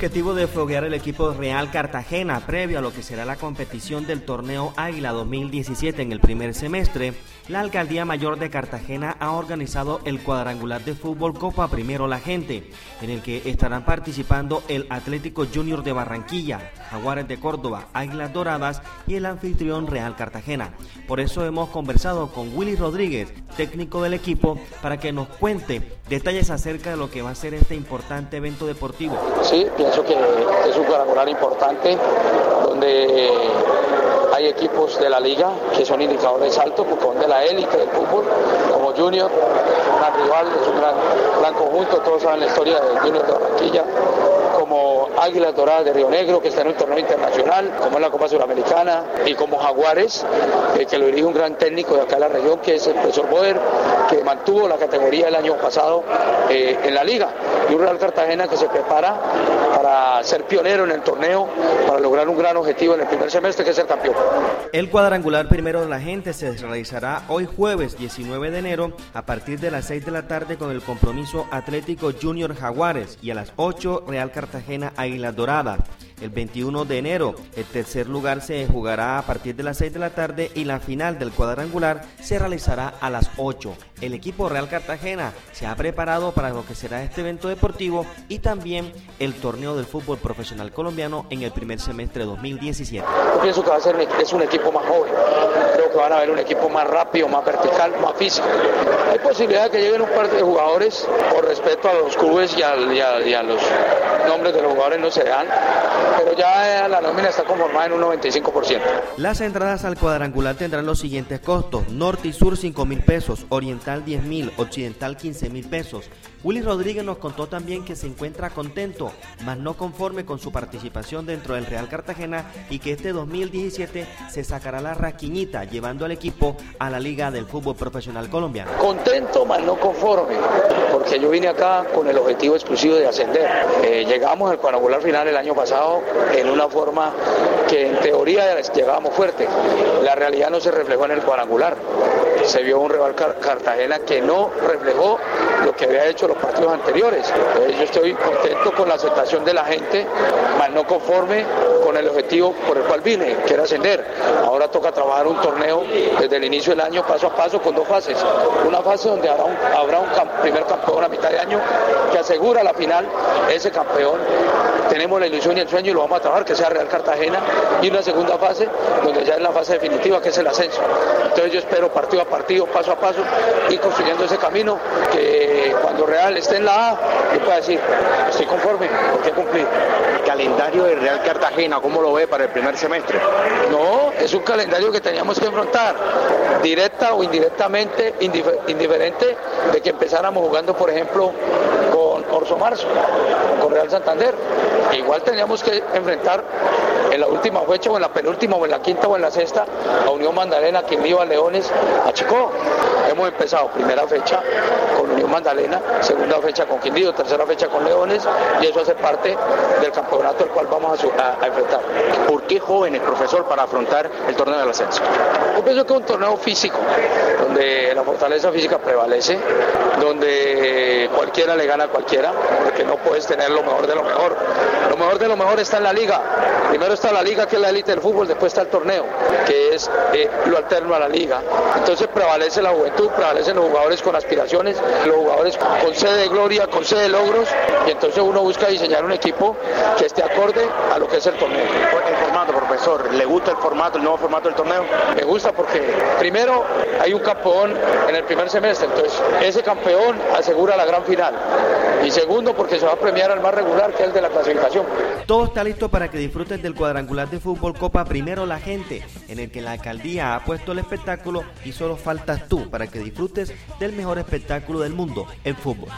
objetivo de foguear el equipo Real Cartagena previo a lo que será la competición del torneo Águila 2017 en el primer semestre, la Alcaldía Mayor de Cartagena ha organizado el cuadrangular de fútbol Copa Primero La Gente, en el que estarán participando el Atlético Junior de Barranquilla, Jaguares de Córdoba, Águilas Doradas y el anfitrión Real Cartagena. Por eso hemos conversado con Willy Rodríguez, técnico del equipo, para que nos cuente detalles acerca de lo que va a ser este importante evento deportivo. Sí, pienso que es un cuadrangular importante donde hay equipos de la liga que son indicadores altos porque son de la élite del fútbol, Junior, un gran rival, es un gran, conjunto, todos saben la historia del Junior de Barranquilla, como Águilas Doradas de Río Negro, que está en un torneo internacional, como es la Copa Suramericana, y como Jaguares, eh, que lo dirige un gran técnico de acá de la región, que es el profesor Boder, que mantuvo la categoría el año pasado eh, en la liga, y un Real Cartagena que se prepara para ser pionero en el torneo, para lograr un gran objetivo en el primer semestre, que es ser campeón. El cuadrangular primero de la gente se realizará hoy jueves 19 de enero a partir de las 6 de la tarde con el compromiso Atlético Junior Jaguares y a las 8 Real Cartagena Águila Dorada el 21 de enero. El tercer lugar se jugará a partir de las 6 de la tarde y la final del cuadrangular se realizará a las 8. El equipo Real Cartagena se ha preparado para lo que será este evento deportivo y también el torneo del fútbol profesional colombiano en el primer semestre de 2017. Yo pienso que va a ser es un equipo más joven. Creo que van a ver un equipo más rápido, más vertical, más físico. Hay posibilidad de que lleguen un par de jugadores por respeto a los clubes y a, y a los nombres de los jugadores no se dan pero ya la nómina está conformada en un 95%. Las entradas al cuadrangular tendrán los siguientes costos: norte y sur 5 mil pesos, oriental 10 mil, occidental 15 mil pesos. Willy Rodríguez nos contó también que se encuentra contento, mas no conforme con su participación dentro del Real Cartagena y que este 2017 se sacará la raquiñita llevando al equipo a la Liga del Fútbol Profesional Colombiano. Contento, mas no conforme, porque yo vine acá con el objetivo exclusivo de ascender. Eh, llegamos al cuadrangular final el año pasado en una forma que en teoría llegábamos fuerte. La realidad no se reflejó en el cuadrangular. Se vio un Real Cartagena que no reflejó lo que había hecho los partidos anteriores. yo estoy contento con la aceptación de la gente, mas no conforme con el objetivo por el cual vine, que era ascender. Ahora toca trabajar un torneo desde el inicio del año, paso a paso, con dos fases. Una fase donde habrá un, habrá un primer campeón a mitad de año que asegura la final, ese campeón. Tenemos la ilusión y el sueño y lo vamos a trabajar, que sea Real Cartagena. Y una segunda fase, donde ya es la fase definitiva, que es el ascenso. Entonces yo espero partido a partido, paso a paso, ir construyendo ese camino que cuando Real esté en la A, yo pueda decir, estoy conforme, porque cumplir. calendario de Real Cartagena, ¿cómo lo ve para el primer semestre? No, es un calendario que teníamos que enfrentar, directa o indirectamente, indiferente de que empezáramos jugando, por ejemplo, Marzo, con Real Santander. igual teníamos que enfrentar en la última fecha o en la penúltima o en la quinta o en la sexta a Unión Magdalena, Quindío, a Leones, a Chico. Hemos empezado primera fecha con Unión Magdalena, segunda fecha con Quindío, tercera fecha con Leones y eso hace parte del campeonato al cual vamos a, enfrentar. ¿Por qué jóvenes, profesor, para afrontar el torneo del ascenso? Yo pienso que es un torneo físico, donde la fortaleza física prevalece, donde cualquiera le gana a cualquiera, porque no puedes tener lo mejor de lo mejor. Lo mejor de lo mejor está en la liga. Primero está la liga, que es la élite del fútbol, después está el torneo, que es eh, lo alterno a la liga. Entonces prevalece la juventud, prevalecen los jugadores con aspiraciones, los jugadores con sede de gloria, con sede de logros, y entonces uno busca diseñar un equipo que esté acorde a lo que es el torneo. El formato, profesor, ¿le gusta el formato, el nuevo formato del torneo? Me gusta porque primero hay un campeón en el primer semestre, entonces ese campeón asegura la gran final. Y segundo porque se va a premiar al más regular, que es el de la clasificación. Todo está listo para que disfruten del cuadrangular de fútbol Copa Primero la Gente, en el que la alcaldía ha puesto el espectáculo y solo faltas tú para que disfrutes del mejor espectáculo del mundo, el fútbol.